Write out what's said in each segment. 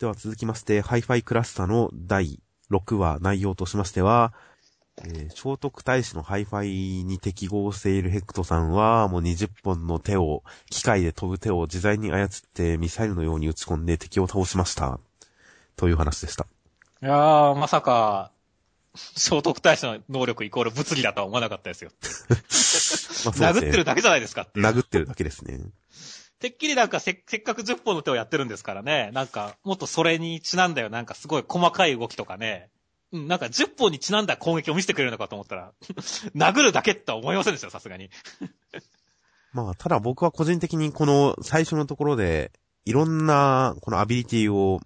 では続きまして、ハイファイクラスタの第6話内容としましては、えー聖徳太子のハイファイに適合しているヘクトさんは、もう20本の手を、機械で飛ぶ手を自在に操ってミサイルのように撃ち込んで敵を倒しました。という話でした。いやー、まさか、聖徳太子の能力イコール物理だとは思わなかったですよ。殴ってるだけじゃないですかって。殴ってるだけですね。てっきりなんかせせっかく10本の手をやってるんですからね、なんかもっとそれにちなんだよ、なんかすごい細かい動きとかね、うん、なんか10本にちなんだ攻撃を見せてくれるのかと思ったら、殴るだけって思いませんでしたよ、さすがに。まあ、ただ僕は個人的にこの最初のところで、いろんなこのアビリティを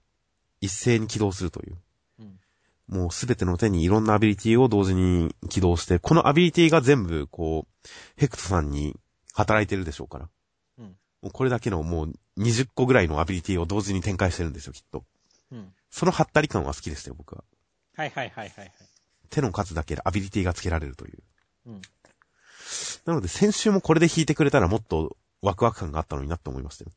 一斉に起動するという。うんもうすべての手にいろんなアビリティを同時に起動して、このアビリティが全部、こう、ヘクトさんに働いてるでしょうから。これだけのもう20個ぐらいのアビリティを同時に展開してるんですよ、きっと。うん。そのハったり感は好きでしたよ、僕は。はいはいはいはいはい。手の数だけでアビリティがつけられるという。うん。なので先週もこれで弾いてくれたらもっとワクワク感があったのになって思いましたよ。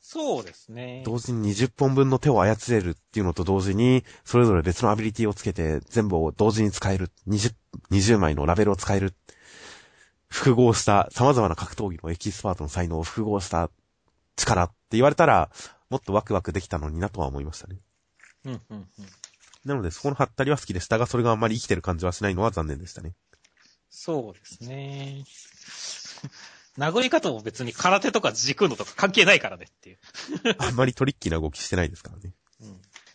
そうですね。同時に20本分の手を操れるっていうのと同時に、それぞれ別のアビリティをつけて、全部を同時に使える。20、20枚のラベルを使える。複合した様々な格闘技のエキスパートの才能を複合した力って言われたら、もっとワクワクできたのになとは思いましたね。うんうんうん。なので、そこのハったりは好きでしたが、それがあんまり生きてる感じはしないのは残念でしたね。そうですね。殴り方も別に空手とか軸のとか関係ないからねっていう。あんまりトリッキーな動きしてないですからね。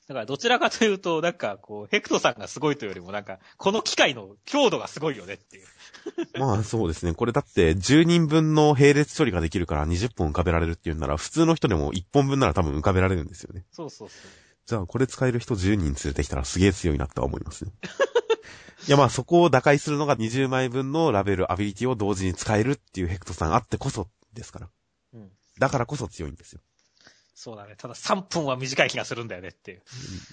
うん。だからどちらかというと、なんかこう、ヘクトさんがすごいというよりもなんか、この機械の強度がすごいよねっていう。まあそうですね。これだって10人分の並列処理ができるから20本浮かべられるっていうんなら、普通の人でも1本分なら多分浮かべられるんですよね。そうそうそう。じゃあこれ使える人10人連れてきたらすげえ強いなって思いますね。いやまあそこを打開するのが20枚分のラベル、アビリティを同時に使えるっていうヘクトさんあってこそですから。うん。だからこそ強いんですよ。そうだね。ただ3分は短い気がするんだよねっていう。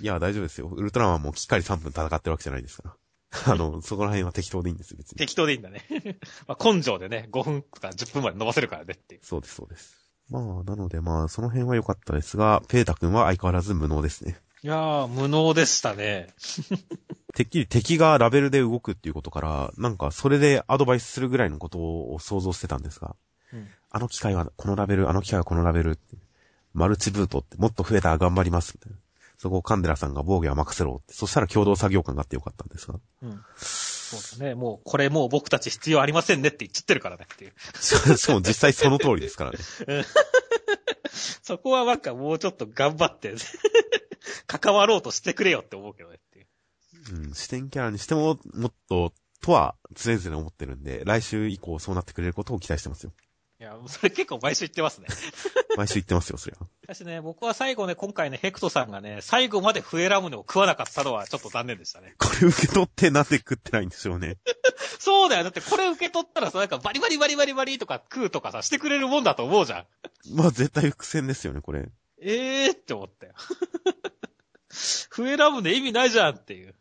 いや大丈夫ですよ。ウルトラマンもきっかり3分戦ってるわけじゃないですから。あの、そこら辺は適当でいいんですよ、別に。適当でいいんだね。まあ根性でね、5分とか10分まで伸ばせるからねっていう。そうです、そうです。まあ、なのでまあ、その辺は良かったですが、ペータ君は相変わらず無能ですね。いやー、無能でしたね。てっきり敵がラベルで動くっていうことから、なんかそれでアドバイスするぐらいのことを想像してたんですが、うん。あの機械はこのラベル、あの機械はこのラベルって、マルチブートってもっと増えたら頑張りますみたいな。そこをカンデラさんが防御は任せろって。そしたら共同作業感があってよかったんですが。うん。そうだね。もう、これもう僕たち必要ありませんねって言っちゃってるからねっていう。しかも実際その通りですからね。そこはなんかもうちょっと頑張って、関わろうとしてくれよって思うけどねっていう。うん、視点キャラにしても、もっと、とは常々思ってるんで、来週以降そうなってくれることを期待してますよ。いや、それ結構毎週言ってますね。毎週言ってますよ、そりゃ。私ね、僕は最後ね、今回ね、ヘクトさんがね、最後まで笛ラムネを食わなかったのはちょっと残念でしたね。これ受け取ってなんで食ってないんでしょうね。そうだよ。だってこれ受け取ったらさ、なんかバリバリバリバリバリとか食うとかさ、してくれるもんだと思うじゃん。まあ絶対伏線ですよね、これ。ええーって思ったよ。笛ラムネ意味ないじゃんっていう。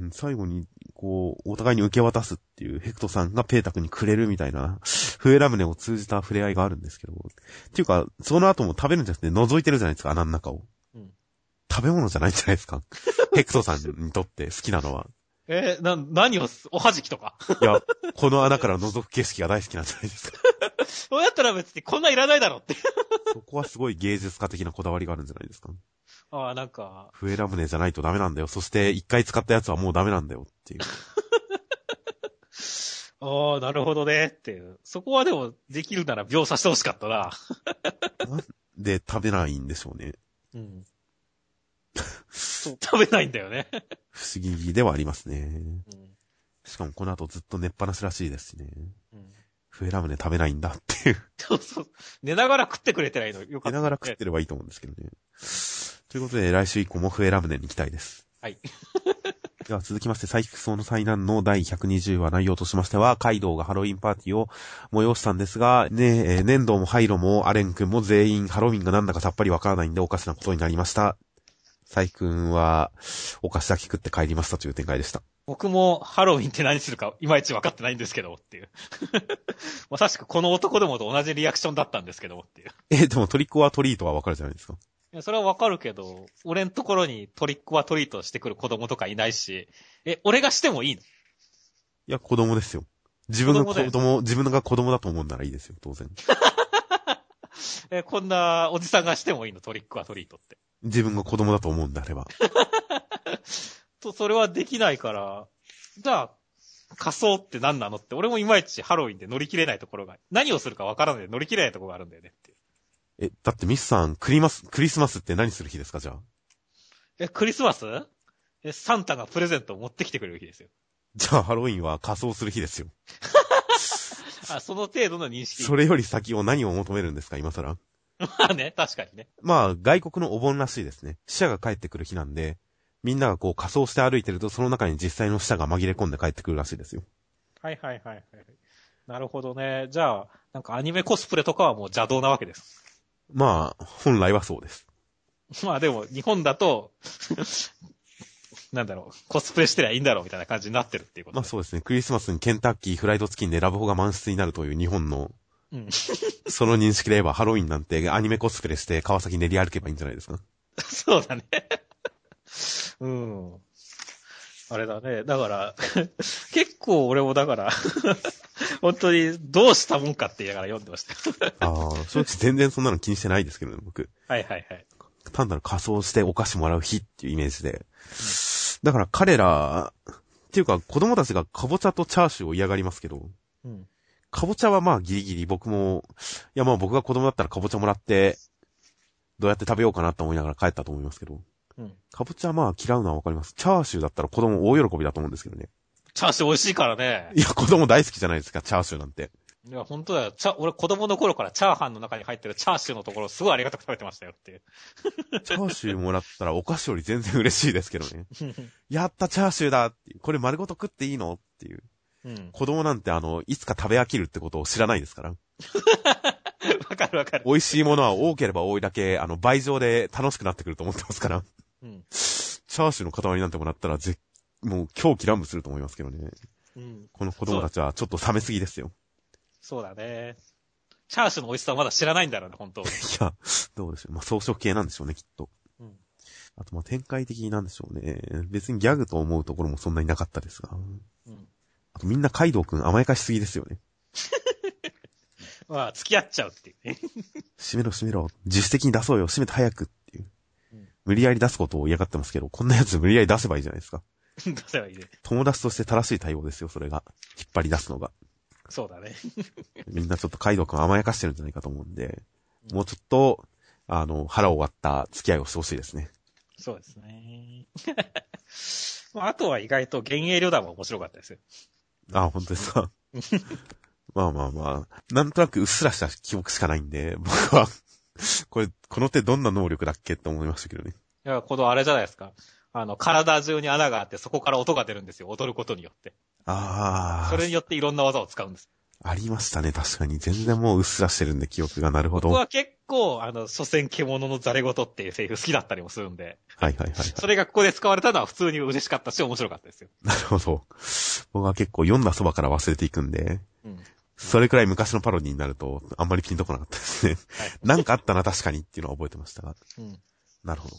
うん最後に、こう、お互いに受け渡すっていう、ヘクトさんがペータ君にくれるみたいな、笛ラムネを通じた触れ合いがあるんですけど。っていうか、その後も食べるんじゃなくて覗いてるじゃないですか、穴の中を。うん食べ物じゃないんじゃないですか。ヘクトさんにとって好きなのは。えーな、何を？す、おはじきとか？いや、この穴から覗く景色が大好きなんじゃないですか。そうやったら別にこんなんいらないだろって。そこはすごい芸術家的なこだわりがあるんじゃないですか。ああ、なんか、笛ラムネじゃないとダメなんだよ。そして、一回使ったやつはもうダメなんだよっていう。ああ、なるほどねっていう。そこはでも、できるなら描写してほしかったな。で、食べないんでしょうね。うん。食べないんだよね。不思議ではありますね。うん。しかもこの後ずっと寝っぱなしらしいですしね。うん。笛ラムネ食べないんだっていう。そうそう。寝ながら食ってくれてないのよかった、寝ながら食ってればいいと思うんですけどね。ということで、来週以降も笛ラムネに行きたいです。はい。では続きまして、サイクソーの災難の第120話内容としましては、カイドウがハロウィンパーティーを催したんですが、ねえー、粘土もハイロもアレン君も全員ハロウィンがなんだかさっぱりわからないんでおかしなことになりました。サイ君は、お菓子だけ食って帰りましたという展開でした。僕もハロウィンって何するかいまいち分かってないんですけどっていう。まさしくこの男どもと同じリアクションだったんですけどっていう。え、でもトリックはトリートはわかるじゃないですか。いや、それはわかるけど、俺んところにトリックはトリートしてくる子供とかいないし、え、俺がしてもいいの？いや、子供ですよ。自分が子子供だよ供、自分が子供だと思うんならいいですよ、当然。え、こんなおじさんがしてもいいの？トリックはトリートって。自分が子供だと思うんであれば。と、それはできないから、じゃあ、仮装って何なのって、俺もいまいちハロウィンで乗り切れないところが、何をするかわからないで乗り切れないところがあるんだよねって。え、だってミスさん、クリマス、クリスマスって何する日ですか、じゃあ？え、クリスマス？え、サンタがプレゼントを持ってきてくれる日ですよ。じゃあ、ハロウィンは仮装する日ですよ。あ、その程度の認識。それより先を何を求めるんですか、今更？まあね、確かにね。まあ、外国のお盆らしいですね。死者が帰ってくる日なんで、みんながこう仮装して歩いてると、その中に実際の死者が紛れ込んで帰ってくるらしいですよ。はいはいはいはい。なるほどね。じゃあ、なんかアニメコスプレとかはもう邪道なわけです。まあ、本来はそうです。まあでも、日本だと、なんだろう、コスプレしてりゃいいんだろうみたいな感じになってるっていうこと。まあそうですね。クリスマスにケンタッキーフライドチキンでラブホが満室になるという日本の、うん。その認識で言えばハロウィンなんてアニメコスプレして川崎練り歩けばいいんじゃないですか？そうだね。うん。あれだね。だから、結構俺もだから、本当にどうしたもんかって言いながら読んでましたよ。ああ、正直全然そんなの気にしてないですけどね、僕。はいはいはい。単なる仮装してお菓子もらう日っていうイメージで。だから彼ら、っていうか子供たちがカボチャとチャーシューを嫌がりますけど、うん。カボチャはまあギリギリ僕も、いやまあ僕が子供だったらカボチャもらって、どうやって食べようかなと思いながら帰ったと思いますけど、うん。カボチャはまあ嫌うのはわかります。チャーシューだったら子供大喜びだと思うんですけどね。チャーシュー美味しいからね。いや、子供大好きじゃないですか、チャーシューなんて。いや、本当だよ。チャ、俺子供の頃からチャーハンの中に入ってるチャーシューのところすごいありがたく食べてましたよっていう。チャーシューもらったらお菓子より全然嬉しいですけどね。やったチャーシューだっていう。これ丸ごと食っていいのっていう。うん。子供なんてあの、いつか食べ飽きるってことを知らないですから。わかるわかる。美味しいものは多ければ多いだけ、あの、倍増で楽しくなってくると思ってますから。うん。チャーシューの塊なんてもらったらぜ、もう狂気乱舞すると思いますけどね。うん。この子供たちはちょっと冷めすぎですよ。そうだね。チャーシューの美味しさはまだ知らないんだろうね、本当 いや、どうでしょう。まあ、装飾系なんでしょうね、きっと。うん。あと、まあ、展開的なんでしょうね。別にギャグと思うところもそんなになかったですが。うん。あと、みんなカイドウくん甘やかしすぎですよね。まあ、付き合っちゃうっていうね。閉めろ閉めろ。自主的に出そうよ。閉めて早くっていううん。無理やり出すことを嫌がってますけど、こんなやつ無理やり出せばいいじゃないですか。出せばいいね。友達として正しい対応ですよ、それが。引っ張り出すのが。そうだね。みんなちょっとカイドウくん甘やかしてるんじゃないかと思うんで、もうちょっと、あの、腹を割った付き合いをしてほしいですね。そうですね。まあ、あとは意外と幻影旅団も面白かったですよ。あ、本当ですか？まあまあまあ、なんとなくうっすらした記憶しかないんで、僕は、これ、この手どんな能力だっけって思いましたけどね。いや、このあれじゃないですか。あの、体中に穴があって、そこから音が出るんですよ。踊ることによって。あそれによっていろんな技を使うんです。あ、ありましたね、確かに。全然もううっすらしてるんで、記憶が。なるほど。はい僕は結構、あの、所詮獣のザレ言っていうセリフ好きだったりもするんで、はいはいはい。それがここで使われたのは普通に嬉しかったし、面白かったですよ。なるほど。僕は結構読んだそばから忘れていくんで、うん。それくらい昔のパロディになると、あんまりピンとこなかったですね。はい。なんかあったな、確かにっていうのは覚えてましたが。うん。なるほど。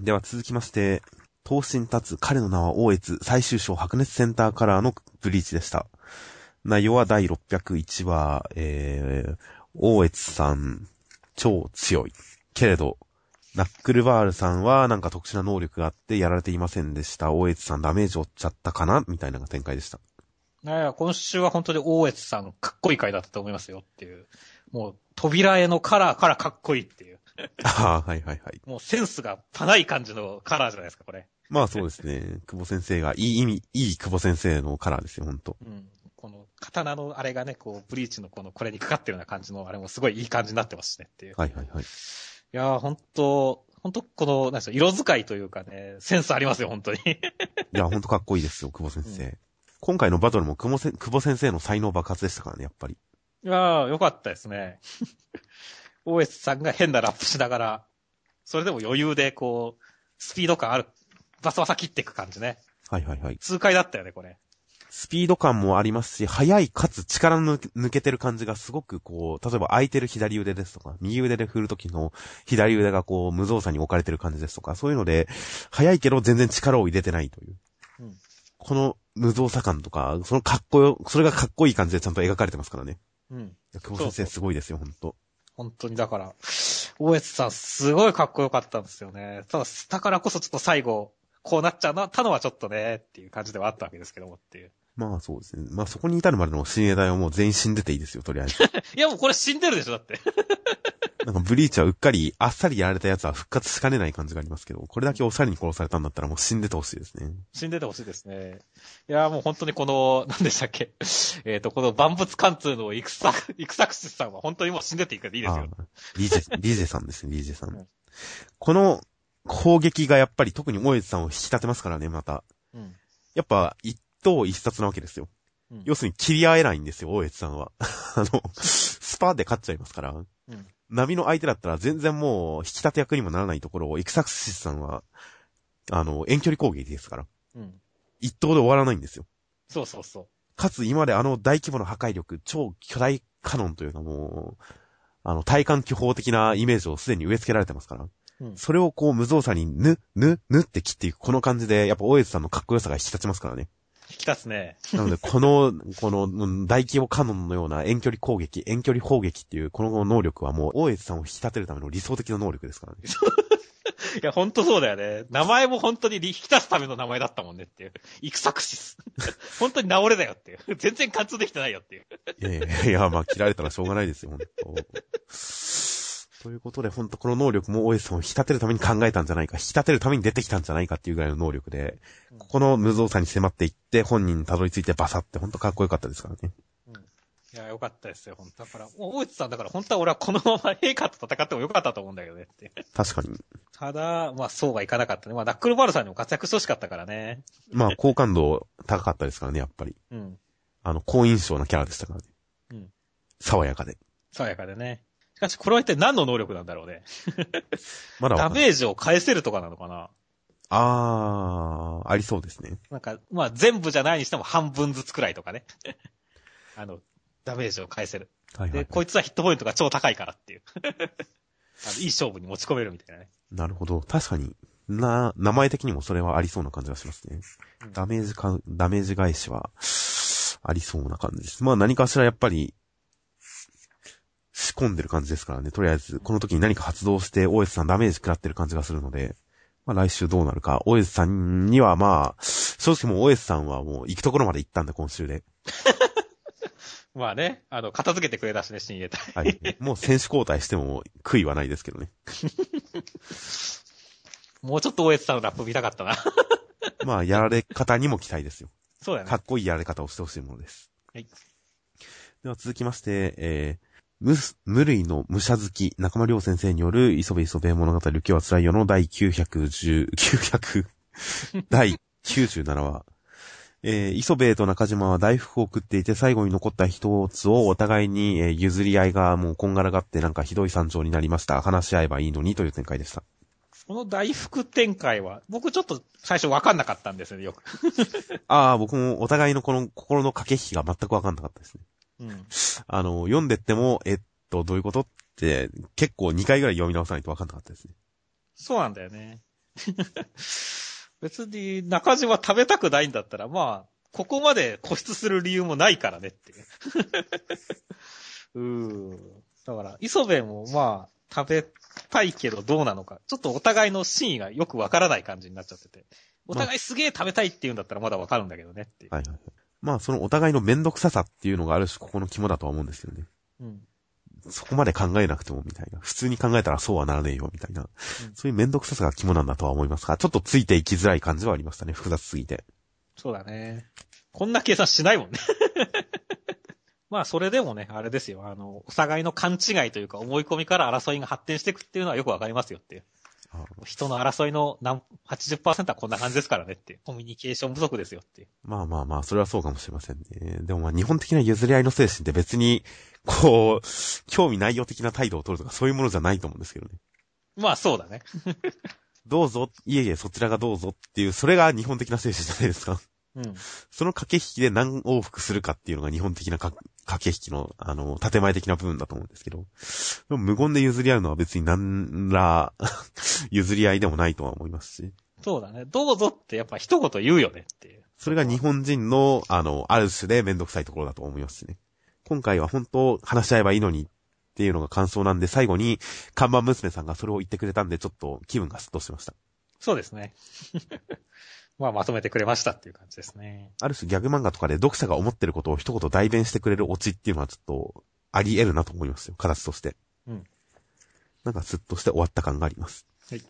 では続きまして、東進立つ彼の名は大越最終章白熱センターカラーのブリーチでした。内容は第601話、えー、大越さん、超強い。けれど、ナックルバールさんはなんか特殊な能力があってやられていませんでした。大越さんダメージを負っちゃったかなみたいな展開でした。いや今週は本当に大越さんかっこいい回だったと思いますよっていう。もう、扉絵のカラーからかっこいいっていう。ああ、はいはいはい。もうセンスがパない感じのカラーじゃないですか、これ。まあそうですね。久保先生が、いい意味、いい久保先生のカラーですよ、ほんと。うん。この刀のあれがね、こう、ブリーチのこのこれにかかってるような感じのあれもすごいいい感じになってますしねっていう。はいはいはい。いやー、ほんと、ほんとこの、なんでしょう、色使いというかね、センスありますよ、本当に。いや、ほんとかっこいいですよ、久保先生。今回のバトルも久保せ久保先生の才能爆発でしたからね、やっぱり。いやー、よかったですね。大越さんが変なラップしながら、それでも余裕でこう、スピード感ある、バサバサ切っていく感じね。はいはいはい。痛快だったよね、これ。スピード感もありますし、速いかつ力の抜けてる感じがすごくこう、例えば空いてる左腕ですとか、右腕で振るときの左腕がこう、無造作に置かれてる感じですとか、そういうので、速いけど全然力を入れてないという。うんこの無造作感とか、そのかっこよ、それがかっこいい感じでちゃんと描かれてますからね。うん。久保先生すごいですよ、ほんと。本当にだから、大越さんすごいかっこよかったんですよね。ただ、だからこそちょっと最後、こうなっちゃうな、たのはちょっとね、っていう感じではあったわけですけどもっていう。まあそうですね。まあそこに至るまでの親衛隊はもう全員死んでていいですよ、とりあえず。いやもうこれ死んでるでしょ、だって。なんかブリーチはうっかりあっさりやられた奴は復活しかねない感じがありますけど、これだけおしゃれに殺されたんだったらもう死んでてほしいですね。死んでてほしいですね。いやもう本当にこの、何でしたっけ。えっ、と、この万物貫通のイクサク、イクサクシスさんは本当にもう死んでていいからいいですよ。リージェ、リージェさんですね、リージェさん。うんこの攻撃がやっぱり特に大江さんを引き立てますからね、また。うん。やっぱ一等一殺なわけですよ。うん要するに切り合えないんですよ、大江さんは。あの、スパーで勝っちゃいますから。うん。波の相手だったら全然もう引き立て役にもならないところを、イクサクシスさんは、あの、遠距離攻撃ですから。うん。一投で終わらないんですよ。そうそうそう。かつ今まであの大規模な破壊力、超巨大カノンというのはもう、あの、体感巨峰的なイメージをすでに植え付けられてますから。うん。それをこう無造作にぬ、ぬ、ぬって切っていくこの感じで、やっぱ大江さんのかっこよさが引き立ちますからね。引き立つね。なので、この、このうん大規模カノンのような遠距離攻撃、遠距離砲撃っていうこの能力はもう大江さんを引き立てるための理想的な能力ですからね。いや、ほんとそうだよね。名前も本当に引き出すための名前だったもんねっていう。イクサクシス。本当に治れだよっていう。全然貫通できてないよっていう。いやいやいや、まあ切られたらしょうがないですよ、本当ということで、本当この能力も大江さんを引き立てるために考えたんじゃないか、引き立てるために出てきたんじゃないかっていうぐらいの能力で、ここの無造作に迫っていって、本人にたどり着いてバサって本当かっこよかったですからね。いや、よかったですよ、本当だから、もう大内さんだから本当は俺はこのまま陛下と戦ってもよかったと思うんだけどねって。確かに。ただ、まあそうはいかなかったね。まあナックルバルさんにも活躍してほしかったからね。まあ、好感度高かったですからね、やっぱり。うん。あの、好印象なキャラでしたからね。うん。爽やかで。爽やかでね。しかし、これは一体何の能力なんだろうね。ダ まだわかんない。メージを返せるとかなのかなあー、ありそうですね。なんか、まあ全部じゃないにしても半分ずつくらいとかね。あの、ダメージを返せる。で、はいはい。こいつはヒットポイントが超高いからっていう。あのいい勝負に持ち込めるみたいなね。なるほど。確かに、な、名前的にもそれはありそうな感じがしますね。うんダメージか、ダメージ返しは、ありそうな感じです。まあ何かしらやっぱり、仕込んでる感じですからね。とりあえず、この時に何か発動して、大江さんダメージ食らってる感じがするので、まあ来週どうなるか。大江さんにはまあ、正直もう大江さんはもう行くところまで行ったんで、今週で。まあね、あの、片付けてくれたしね、新鋭隊。はい。もう選手交代しても悔いはないですけどね。もうちょっと大江さんのラップ見たかったな。まあ、やられ方にも期待ですよ。そうだよねか。っこいいやられ方をしてほしいものです。はい。では続きまして、えー、無、無類の武者好き、中間良先生による、磯部磯部物語、浮世は辛いよの第910、900、第97話。えー、磯部と中島は大福を食っていて、最後に残った一つをお互いに、えー譲り合いがもうこんがらがってなんかひどい惨状になりました。話し合えばいいのにという展開でした。この大福展開は、僕ちょっと最初わかんなかったんですよね、よく。ああ、僕もお互いのこの心の駆け引きが全くわかんなかったですね。うん。あの、読んでっても、えっと、どういうこと？って、結構2回ぐらい読み直さないとわかんなかったですね。そうなんだよね。別に中島食べたくないんだったら、まあ、ここまで固執する理由もないからねってい う。ん。だから、磯部もまあ、食べたいけどどうなのか。ちょっとお互いの真意がよくわからない感じになっちゃってて。お互いすげえ食べたいって言うんだったらまだわかるんだけどねっていう。はいはいはい。まあ、そのお互いのめんどくささっていうのがある種、ここの肝だとは思うんですけどね。うん。そこまで考えなくてもみたいな。普通に考えたらそうはならねえよみたいな。そういうめんどくささが肝なんだとは思いますが、ちょっとついていきづらい感じはありましたね。複雑すぎて。そうだね。こんな計算しないもんね。まあ、それでもね、あれですよ。あの、お互いの勘違いというか思い込みから争いが発展していくっていうのはよくわかりますよっていう。あ人の争いの何、80%はこんな感じですからねって。コミュニケーション不足ですよって。まあまあまあ、それはそうかもしれませんね。でもまあ、日本的な譲り合いの精神って別に、こう、興味ないよ的な態度を取るとかそういうものじゃないと思うんですけどね。まあ、そうだね。どうぞ、いえいえ、そちらがどうぞっていう、それが日本的な精神じゃないですか。うん。その駆け引きで何往復するかっていうのが日本的なか駆け引きの、あの、建前的な部分だと思うんですけど、無言で譲り合うのは別に何ら 譲り合いでもないとは思いますし、そうだね。どうぞってやっぱ一言言うよねっていう。それが日本人の、あの、ある種でめんどくさいところだと思いますしね。今回は本当話し合えばいいのにっていうのが感想なんで、最後に看板娘さんがそれを言ってくれたんで、ちょっと気分がスッとしました。そうですね。まあまとめてくれましたっていう感じですね。ある種ギャグ漫画とかで読者が思ってることを一言代弁してくれるオチっていうのはちょっとあり得るなと思いますよ。形として。うん。なんかスッとして終わった感があります。はい。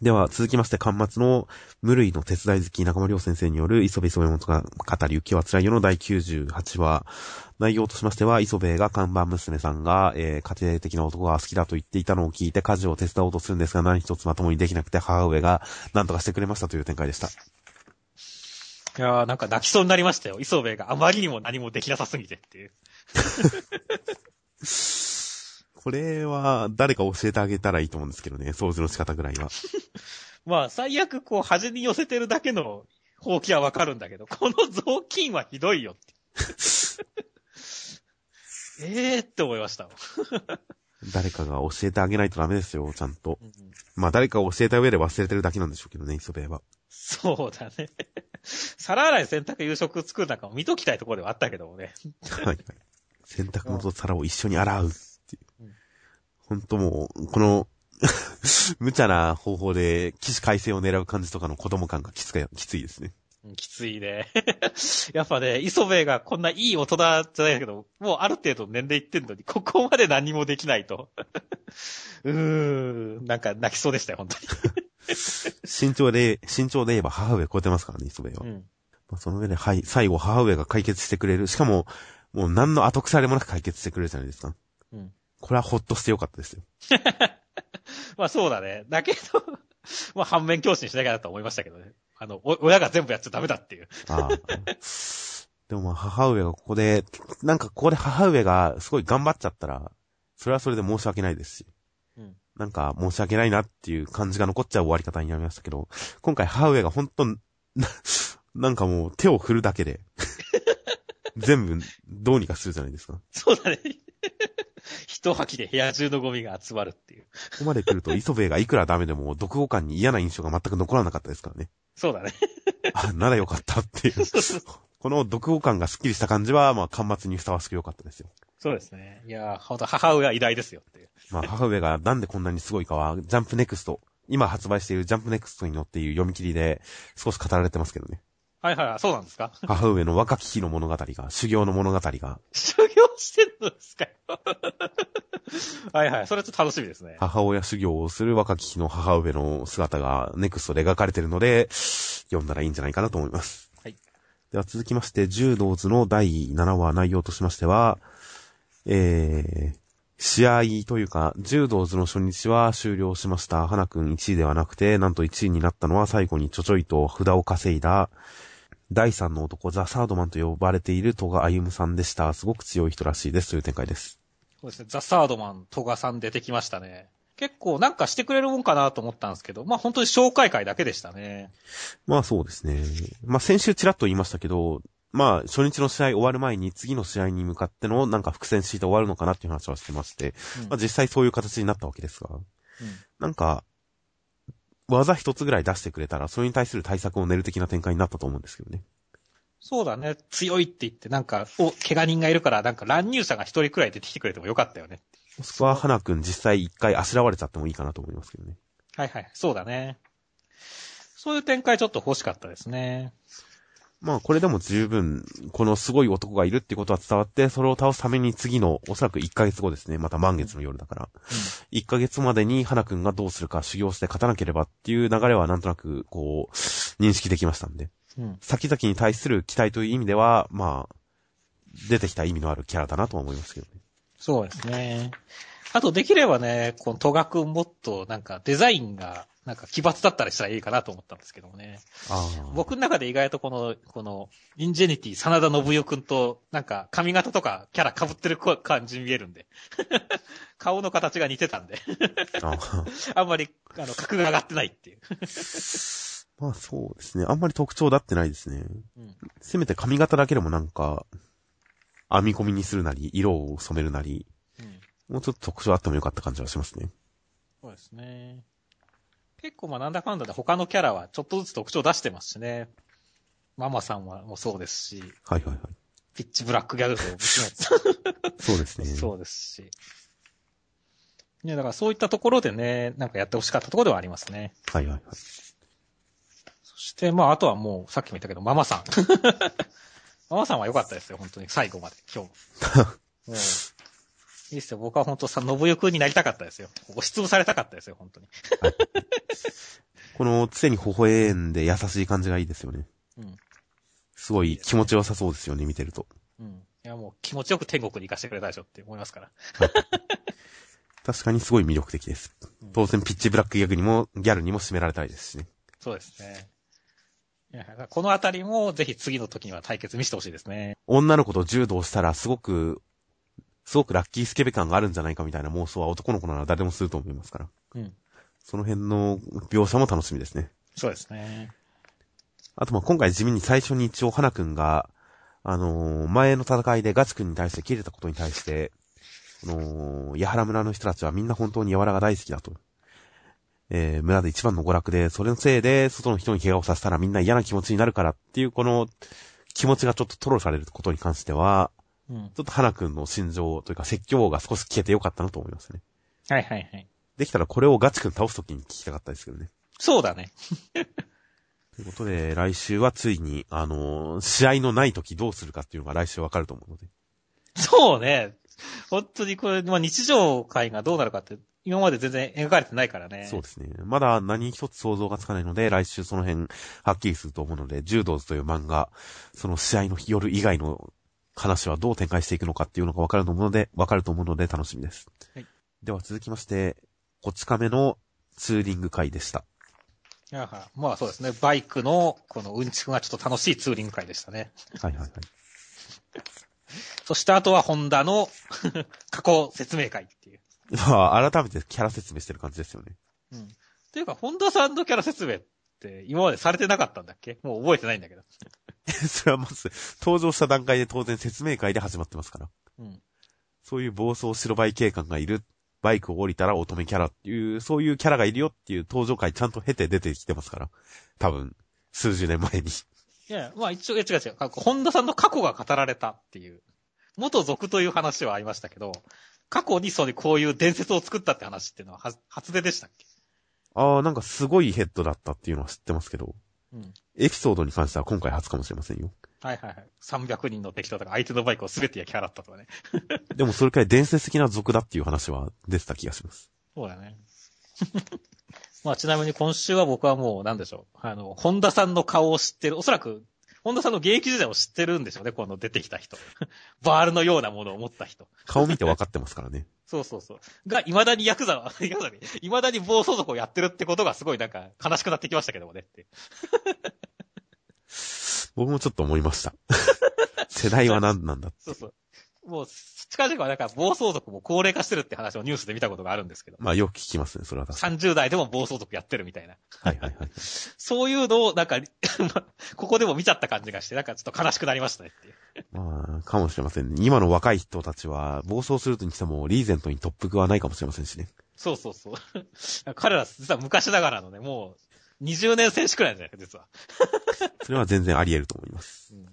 では、続きまして、端末の無類の手伝い好き中村良先生による磯部磯部元が語り雪は辛いよの第98話。内容としましては、磯部が看板娘さんが、えー家庭的な男が好きだと言っていたのを聞いて家事を手伝おうとするんですが、何一つまともにできなくて母上が何とかしてくれましたという展開でした。いやーなんか泣きそうになりましたよ。磯部があまりにも何もできなさすぎてっていう。これは、誰か教えてあげたらいいと思うんですけどね、掃除の仕方ぐらいは。まあ、最悪こう、端に寄せてるだけの放棄はわかるんだけど、この雑巾はひどいよって。え えーって思いました。誰かが教えてあげないとダメですよ、ちゃんと。うんまあ誰かが教えた上で忘れてるだけなんでしょうけどね、磯部は。そうだね。皿洗い洗濯夕食作るなんかも見ときたいところではあったけどもね。はいはい。洗濯物と皿を一緒に洗う。ほんともう、この、無茶な方法で起死回生を狙う感じとかの子供感がきつかきついですね。うんきついね。やっぱね、磯部がこんないい大人じゃないけど、もうある程度年齢いってんのに、ここまで何もできないと。うーん、なんか泣きそうでしたよ、本当身長で、身長で言えば母上超えてますからね、磯部は。に。うん。まあ、その上で、はい、最後母上が解決してくれる。しかも、もう何の後腐れもなく解決してくれるじゃないですか。うん。これはほっとしてよかったですよ。まあそうだね。だけど、まあ反面教師にしなきゃなと思いましたけどね。あの、お親が全部やっちゃダメだっていう。ああ。でもまあ母上がここで、なんかここで母上がすごい頑張っちゃったら、それはそれで申し訳ないですし。うんなんか申し訳ないなっていう感じが残っちゃう終わり方になりましたけど、今回母上が本当な なんかもう手を振るだけで、全部どうにかするじゃないですか。こそうだね。一吐きで部屋中のゴミが集まるっていう。こまで来ると磯部がいくらダメでも読後感に嫌な印象が全く残らなかったですからね。そうだね。あ、ならよかったっていう。この読後感がスッキリした感じは、まあ、端末にふさわしく良かったですよ。そうですね。いやー、ほんと母親偉大ですよっていう。まあ、母上がなんでこんなにすごいかは、ジャンプネクスト、今発売しているジャンプネクストに載っている読み切りで少し語られてますけどね。はいはいはい、そうなんですか？母上の若き日の物語が、修行の物語が、修行してるのですかよ。はいはい、それちょっと楽しみですね。母親修行をする若き日の母上の姿がネクストで描かれているので、読んだらいいんじゃないかなと思います。はい。では続きまして、柔道図の第7話内容としましては、えー、試合というか、柔道図の初日は終了しました。花くん1位ではなくて、なんと1位になったのは最後にちょちょいと札を稼いだ、第3の男、ザ・サードマンと呼ばれている戸賀歩さんでした。すごく強い人らしいですという展開です。そうですね、ザ・サードマン、トガさん出てきましたね。結構なんかしてくれるもんかなと思ったんですけど、まあ本当に紹介会だけでしたね。まあそうですね。まあ先週ちらっと言いましたけど、まあ初日の試合終わる前に次の試合に向かってのなんか伏線敷いて終わるのかなっていう話はしてまして、うんまあ実際そういう形になったわけですが、うんなんか、技一つぐらい出してくれたら、それに対する対策を練る的な展開になったと思うんですけどね。そうだね、強いって言って、なんか、お、怪我人がいるから、なんか乱入者が一人くらい出てきてくれてもよかったよね。もしくは、花くん実際一回あしらわれちゃってもいいかなと思いますけどね。はいはい、そうだね。そういう展開ちょっと欲しかったですね。まあこれでも十分、このすごい男がいるってことは伝わって、それを倒すために次の、おそらく1ヶ月後ですね。また満月の夜だから。1ヶ月までに花くんがどうするか修行して勝たなければっていう流れはなんとなく、こう、認識できましたんで。うん。うん。先々に対する期待という意味では、まあ、出てきた意味のあるキャラだなとは思いますけどね。そうですね。あと、できればね、このトガくんもっと、なんか、デザインが、なんか、奇抜だったりしたらいいかなと思ったんですけどもね。僕の中で意外とこの、この、インジェニティ、真田信代くんと、なんか、髪型とか、キャラ被ってる感じに見えるんで。顔の形が似てたんで。あんまり、あの、格が上がってないっていう。まあそうですね。あんまり特徴だってないですね。うん。せめて髪型だけでもなんか、編み込みにするなり、色を染めるなり、うん。もうちょっと特徴あってもよかった感じはしますね。そうですね。結構まあなんだかんだで他のキャラはちょっとずつ特徴出してますしね。ママさんはもうそうですし、はいはいはい。ピッチブラックギャグと娘そうですね。そうですし。ね、だからそういったところでね、なんかやってほしかったところではありますね。はいはいはい。そして、まああとはもうさっきも言ったけど、ママさん。ママさんは良かったですよ、本当に最後まで、今日。もう、いいっすよ。僕は本当さ、信代くんになりたかったですよ。押しつぶされたかったですよ、本当に。この常に微笑んで優しい感じがいいですよね。うん。すごい気持ちよさそうですよね、見てると。うん。いやもう気持ちよく天国に行かせてくれたでしょって思いますから。確かにすごい魅力的ですうん。当然ピッチブラックギャグにも、ギャルにも締められたいですしね。そうですね。いや、このあたりもぜひ次の時には対決見せてほしいですね。女の子と柔道したらすごく、すごくラッキースケベ感があるんじゃないかみたいな妄想は男の子なら誰でもすると思いますから。うん。その辺の描写も楽しみですね。そうですね。あとまあ今回地味に最初に一応花くんが、あのー前の戦いでガチくんに対して切れたことに対して、あのー、八原村の人たちはみんな本当に柔らが大好きだと。えー、村で一番の娯楽で、それのせいで外の人に怪我をさせたらみんな嫌な気持ちになるからっていうこの気持ちがちょっと吐露されることに関しては、うん。ちょっと花くんの心情というか説教が少し消えてよかったなと思いますね。はいはいはい。できたらこれをガチくん倒すときに聞きたかったですけどね。そうだね。ということで、来週はついに、あのー試合のない時どうするかっていうのが来週わかると思うので。そうね。本当にこれ、まあ日常会がどうなるかって、今まで全然描かれてないからね。そうですね。まだ何一つ想像がつかないので、来週その辺、はっきりすると思うので、柔道図という漫画、その試合の夜以外の話はどう展開していくのかっていうのがわかると思うので、わかると思うので楽しみです。はいでは続きまして、こち亀のツーリング会でした。いやはまあそうですね。バイクの、このうんちくがちょっと楽しいツーリング会でしたね。はいはいはい。そしてあとはホンダの 過去説明会っていう。まあ、改めてキャラ説明してる感じですよね。うん。っていうか、ホンダさんのキャラ説明今までされてなかったんだっけ？もう覚えてないんだけど。それはまず、登場した段階で当然説明会で始まってますから。うん。そういう暴走白バイ警官がいる。バイクを降りたら乙女キャラっていう、そういうキャラがいるよっていう登場会ちゃんと経て出てきてますから。多分、数十年前に。いや、まあ一応、違う違う。ホンダさんの過去が語られたっていう。元族という話はありましたけど、過去にそういうこういう伝説を作ったって話っていうのはは初出でしたっけ？ああ、なんかすごいヘッドだったっていうのは知ってますけど、うん。エピソードに関しては今回初かもしれませんよ。はいはいはい。300人の敵とか相手のバイクを全て焼き払ったとかね。でもそれくらい伝説的な族だっていう話は出てた気がします。そうだね。まあちなみに今週は僕はもうなんでしょう。あの、本田さんの顔を知ってる。おそらく、本田さんの現役時代を知ってるんでしょうね。この出てきた人。バールのようなものを持った人。顔見て分かってますからね。そうそうそう。が、未だにヤクザは、ヤクザに、未だに暴走族をやってるってことがすごいなんか悲しくなってきましたけどもねって。僕もちょっと思いました。世代は何なんだってそうそう。もう、近々はなんか暴走族も高齢化してるって話をニュースで見たことがあるんですけど。まあよく聞きますね、それは確かに。30代でも暴走族やってるみたいな。はいはいはい。そういうのを、なんか、ま ここでも見ちゃった感じがして、なんかちょっと悲しくなりましたねっていう。まあ、かもしれませんね。今の若い人たちは、暴走するとにしても、リーゼントに特服はないかもしれませんしね。そうそうそう。彼ら、実は昔ながらのね、もう、20年選手くらいじゃないですか、実は。それは全然あり得ると思います。うん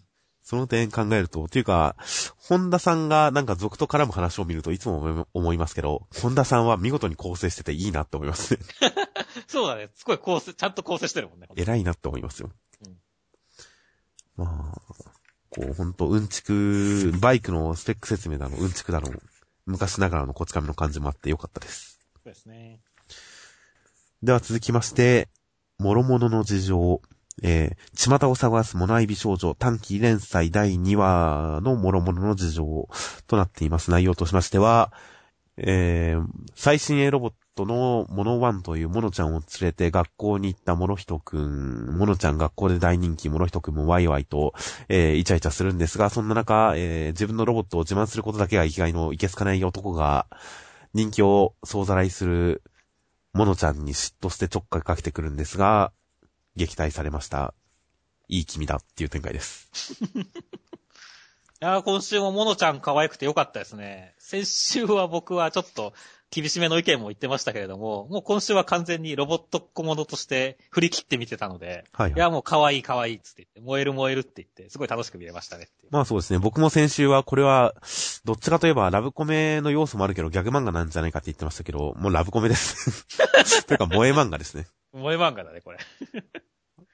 その点考えると、というか、本田さんがなんか族と絡む話を見るといつも思い思いますけど、本田さんは見事に構成してていいなって思いますね。そうだね。すごい構成、ちゃんと構成してるもんね。偉いなって思いますよ。うんまあ、こう、ほんと、うんちく、バイクのスペック説明だの、うんちくだの、昔ながらのこち亀の感じもあってよかったです。そうですね。では続きまして、諸々の事情、えー、巷を探す物合い美少女短期連載第2話の諸々の事情となっています。内容としましては、えー、最新鋭ロボットのモノワンというモノちゃんを連れて学校に行ったモノヒトくん、モノちゃん学校で大人気、モノヒトくんもワイワイと、えー、イチャイチャするんですが、そんな中、えー、自分のロボットを自慢することだけが生きがいのいけすかない男が、人気を総ざらいするモノちゃんに嫉妬してちょっかいかけてくるんですが、撃退されました。いい君だっていう展開です。いやー今週もモノちゃん可愛くてよかったですね。先週は僕はちょっと厳しめの意見も言ってましたけれども、もう今週は完全にロボット小物として振り切って見てたので、はい、はい。いやもう可愛い可愛いっつって言って、燃える燃えるって言って、すごい楽しく見れましたね。まあそうですね。僕も先週はこれは、どっちかといえばラブコメの要素もあるけど、ギャグ漫画なんじゃないかって言ってましたけど、もうラブコメです。というか、萌え漫画ですね。萌え漫画だね、これ。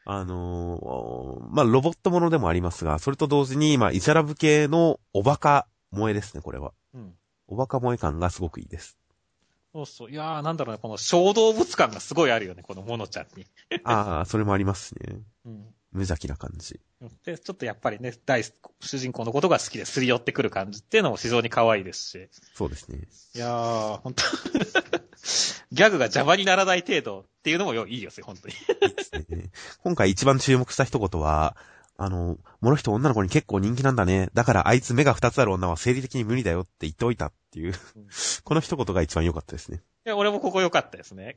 あのーまあロボットものでもありますが、それと同時に、まあイチャラブ系のおバカ萌えですね、これは。うん。おバカ萌え感がすごくいいです。そうそう。いやーなんだろうね、この小動物感がすごいあるよね、このモノちゃんに。ああ、それもありますね。うん。無邪気な感じ。で、ちょっとやっぱりね、大主人公のことが好きですり寄ってくる感じっていうのも非常に可愛いですし。そうですね。いやー、ほんと。ギャグが邪魔にならない程度っていうのもよいいですよ、本当に。ね今回一番注目した一言は、あの、この人女の子に結構人気なんだね。だからあいつ目が二つある女は生理的に無理だよって言っておいたっていう、この一言が一番良かったですね。いや、俺もここ良かったですね。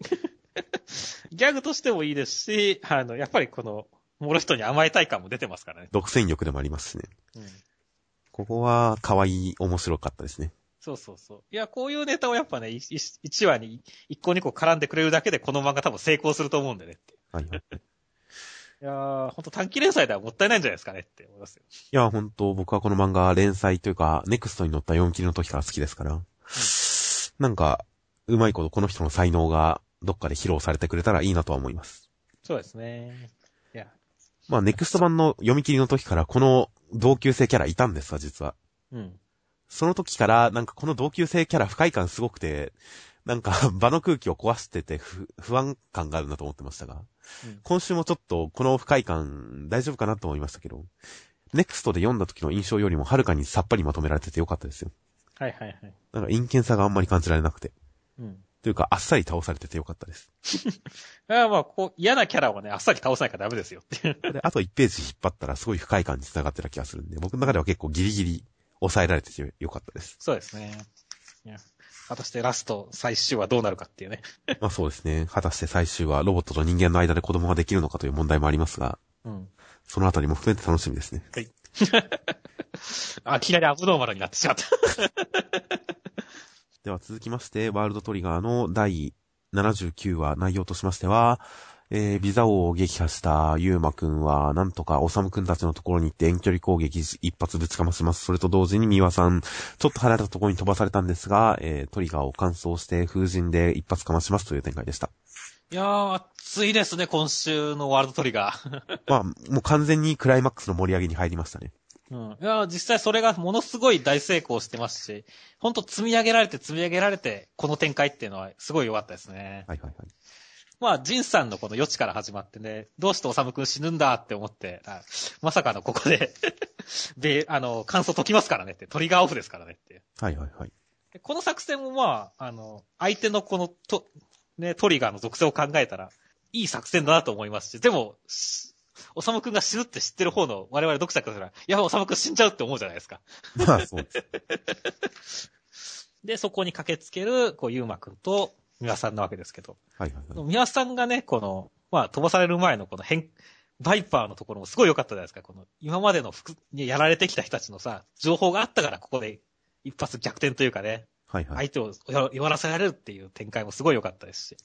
ギャグとしてもいいですし、あの、やっぱりこの、もの人に甘えたい感も出てますからね。独占欲でもありますしね。うん。ここは可愛い、面白かったですね。そうそうそう。いや、こういうネタをやっぱね、1話に1個2個絡んでくれるだけでこの漫画多分成功すると思うんでねって。はいはい。いやー、ほんと短期連載ではもったいないんじゃないですかねって思いますよ。いや、本当僕はこの漫画連載というか、ネクストに載った4期の時から好きですから。なんか、うまいことこの人の才能がどっかで披露されてくれたらいいなとは思います。そうですね。まあ、ネクスト版の読み切りの時からこの同級生キャラいたんですわ、実は。うん。その時から、なんかこの同級生キャラ不快感すごくて、なんか 場の空気を壊してて不不安感があるなと思ってましたが、うん今週もちょっとこの不快感大丈夫かなと思いましたけど、ネクストで読んだ時の印象よりもはるかにさっぱりまとめられててよかったですよ。はいはいはい。なんか陰険さがあんまり感じられなくて。うん。というか、あっさり倒されててよかったです。いや、まあ、こう、嫌なキャラをね、あっさり倒さなきゃダメですよっていう。で、あと1ページ引っ張ったらすごい不快感に繋がってた気がするんで、僕の中では結構ギリギリ抑えられててよかったです。そうですね。果たしてラスト最終話どうなるかっていうね。まあそうですね。果たして最終はロボットと人間の間で子供ができるのかという問題もありますが、うん。そのあたりも含めて楽しみですね。あ、いきなりアブノーマルになってしまった。では続きまして、ワールドトリガーの第79話内容としましては、えー、ビザ王を撃破したユーマくんは、なんとかオサムくんたちのところに行って遠距離攻撃一発ぶちかまします。それと同時にミワさん、ちょっと離れたところに飛ばされたんですが、えー、トリガーを乾燥して風神で一発かましますという展開でした。いやー、熱いですね、今週のワールドトリガー。まあ、もう完全にクライマックスの盛り上げに入りましたね。うん。いやー、実際それがものすごい大成功してますし、ほんと積み上げられて積み上げられて、この展開っていうのはすごい良かったですね。はいはいはい。まあ、ジンさんのこの余地から始まってね、どうしてオサムくん死ぬんだって思って、あまさかのここで で、あの、感想解きますからねって、トリガーオフですからねって。はいはいはい。でこの作戦もまあ、あの、相手のこの、と、ね、トリガーの属性を考えたら、いい作戦だなと思いますし、でも、しおさむくんが死ぬって知ってる方の我々読者からしたら、いや、おさむくん死んじゃうって思うじゃないですか。まあそうです。で、そこに駆けつける、こう、ゆうまくんと、みわさんなわけですけど。はいはいはい。みわさんがね、この、まあ、飛ばされる前のこの変、バイパーのところもすごい良かったじゃないですか。この、今までの服にやられてきた人たちのさ、情報があったからここで一発逆転というかね、はいはい。相手を弱らせられるっていう展開もすごい良かったですし。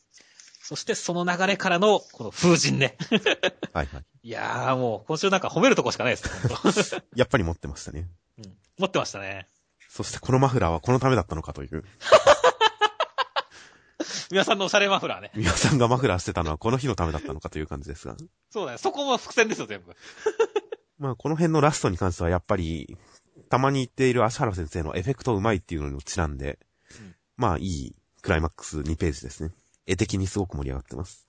そしてその流れからの、この風神ね。はいはい。いやーもう、今週なんか褒めるとこしかないです やっぱり持ってましたね。うん。持ってましたね。そしてこのマフラーはこのためだったのかという。皆さんのおしゃれマフラーね。皆さんがマフラーしてたのはこの日のためだったのかという感じですが。そうだね。そこも伏線ですよ、全部。まあこの辺のラストに関してはやっぱり、たまに言っている足原先生のエフェクトうまいっていうのにもちなんで、うんまあいいクライマックス2ページですね。絵的にすごく盛り上がってます。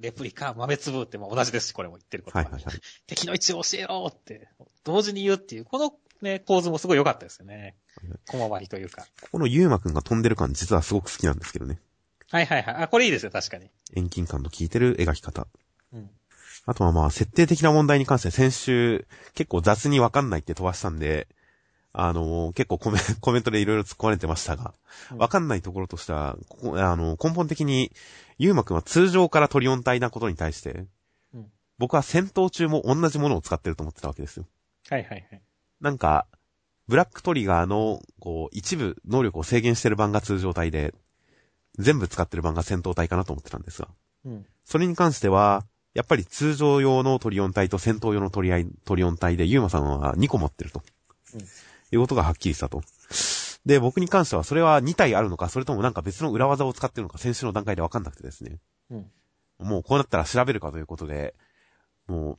レプリカ、豆粒っても同じですし、これも言ってることは。はいはいはい。敵の位置を教えろって、同時に言うっていう、このね、構図もすごい良かったですよね。小回りというか。ここのユーマくんが飛んでる感実はすごく好きなんですけどね。はいはいはい。あ、これいいですよ、確かに。遠近感の効いてる描き方。うん。あとはまあ、設定的な問題に関して先週、結構雑にわかんないって飛ばしたんで、あのー結構コメ コメントでいろいろ突っ込まれてましたが、うんわかんないところとしては、ここあの、根本的に、ユーマくんは通常からトリオン体なことに対して、うん僕は戦闘中も同じものを使ってると思ってたわけですよ。はいはいはい。なんか、ブラックトリガーの、こう、一部能力を制限してる版が通常体で、全部使ってる版が戦闘体かなと思ってたんですが。うん。それに関しては、やっぱり通常用のトリオン体と戦闘用のトリオン体で、ユーマさんは2個持ってると。うんいうことがはっきりしたと。で、僕に関してはそれは2体あるのか、それともなんか別の裏技を使ってるのか、先週の段階でわかんなくてですね。うん。もうこうなったら調べるかということで、もう、